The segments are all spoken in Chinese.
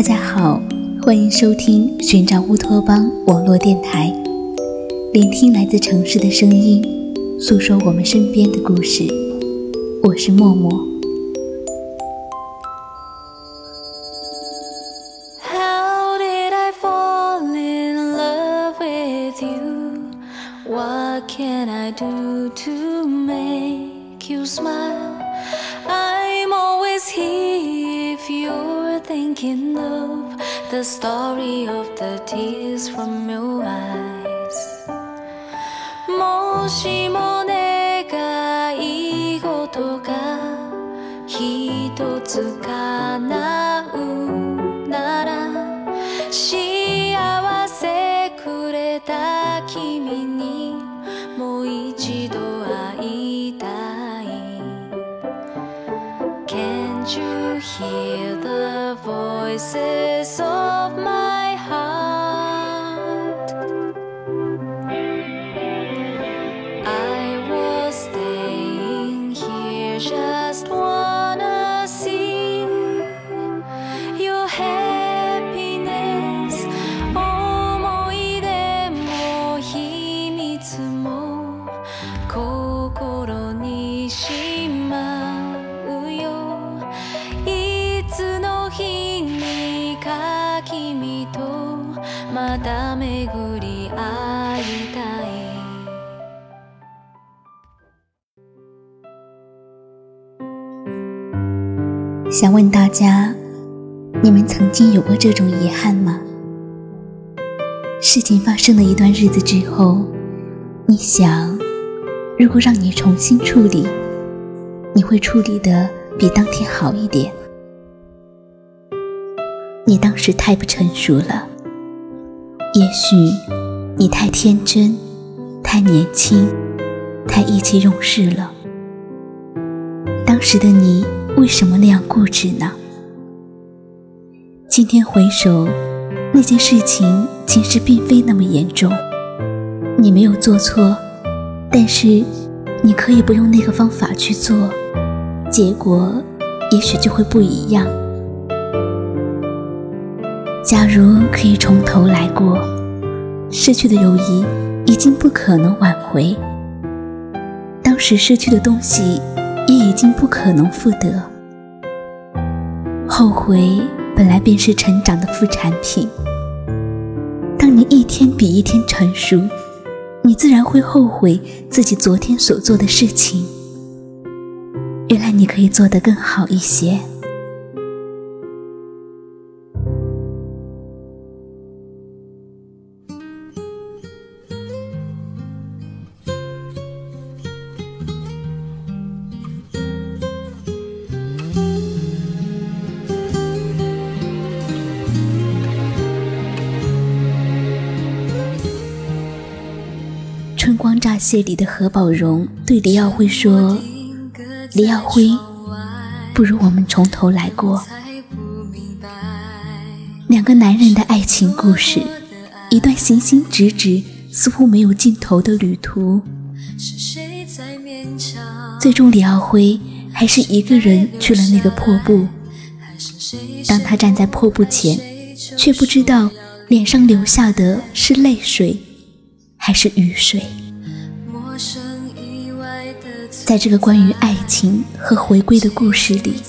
大家好，欢迎收听寻找乌托邦网络电台，聆听来自城市的声音，诉说我们身边的故事。我是默默。The story of the tears from your eyes. もしも願い事が一つか想问大家，你们曾经有过这种遗憾吗？事情发生了一段日子之后，你想，如果让你重新处理，你会处理的比当天好一点。你当时太不成熟了，也许你太天真、太年轻、太意气用事了。当时的你为什么那样固执呢？今天回首，那件事情其实并非那么严重，你没有做错，但是你可以不用那个方法去做，结果也许就会不一样。假如可以从头来过，失去的友谊已经不可能挽回，当时失去的东西也已经不可能复得。后悔本来便是成长的副产品。当你一天比一天成熟，你自然会后悔自己昨天所做的事情。原来你可以做得更好一些。《春光乍泄》里的何宝荣对李耀辉说：“李耀辉，不如我们从头来过。”两个男人的爱情故事，一段行行止止、似乎没有尽头的旅途。最终，李耀辉还是一个人去了那个破布。当他站在破布前，却不知道脸上流下的是泪水。还是雨水，在这个关于爱情和回归的故事里，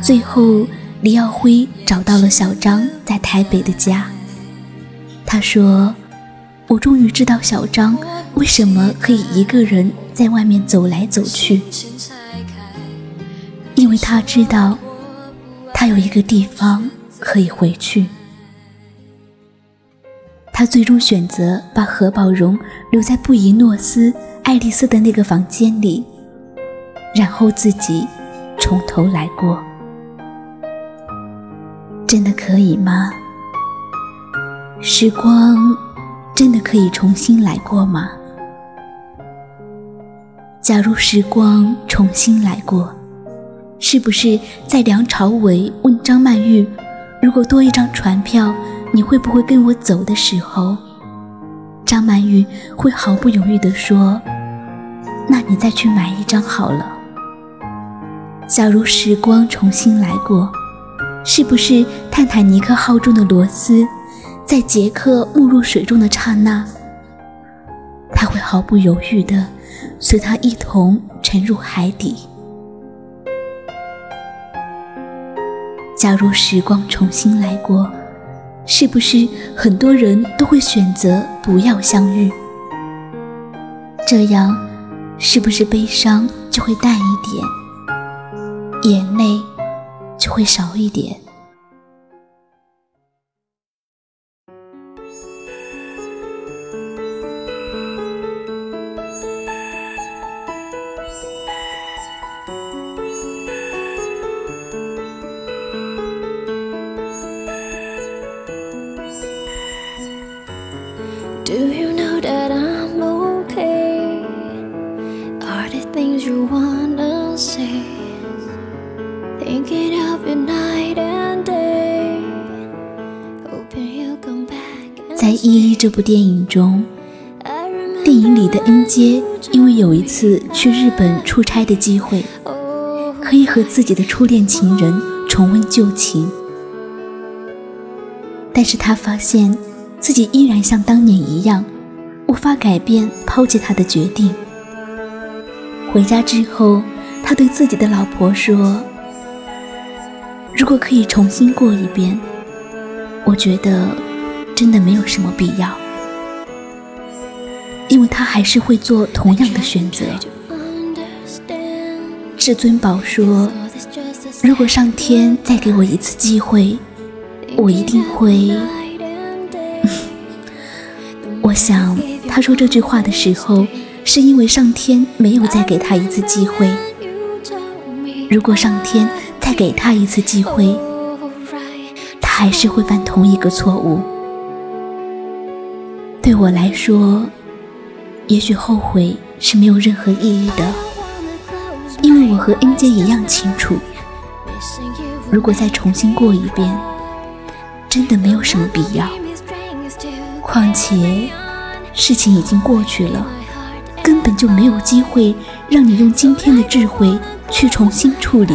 最后李耀辉找到了小张在台北的家。他说：“我终于知道小张为什么可以一个人在外面走来走去，因为他知道，他有一个地方可以回去。”他最终选择把何宝荣留在布宜诺斯爱丽丝的那个房间里，然后自己从头来过。真的可以吗？时光真的可以重新来过吗？假如时光重新来过，是不是在梁朝伟问张曼玉，如果多一张船票？你会不会跟我走的时候，张曼玉会毫不犹豫地说：“那你再去买一张好了。”假如时光重新来过，是不是泰坦尼克号中的罗斯，在杰克没入水中的刹那，他会毫不犹豫地随他一同沉入海底。假如时光重新来过，是不是很多人都会选择不要相遇？这样，是不是悲伤就会淡一点，眼泪就会少一点。在《一一》这部电影中，电影里的恩杰因为有一次去日本出差的机会，可以和自己的初恋情人重温旧情，但是他发现自己依然像当年一样，无法改变抛弃他的决定。回家之后，他对自己的老婆说：“如果可以重新过一遍，我觉得真的没有什么必要，因为他还是会做同样的选择。”至尊宝说如果上天再给我一次机会，我一定会。”我想，他说这句话的时候，是因为上天没有再给他一次机会。如果上天再给他一次机会，他还是会犯同一个错误。对我来说，也许后悔是没有任何意义的，因为我和恩杰一样清楚，如果再重新过一遍，真的没有什么必要。况且，事情已经过去了，根本就没有机会让你用今天的智慧去重新处理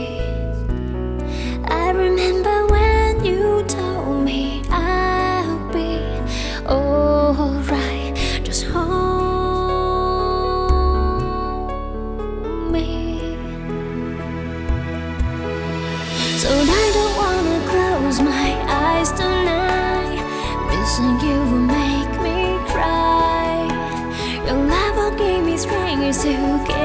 You. get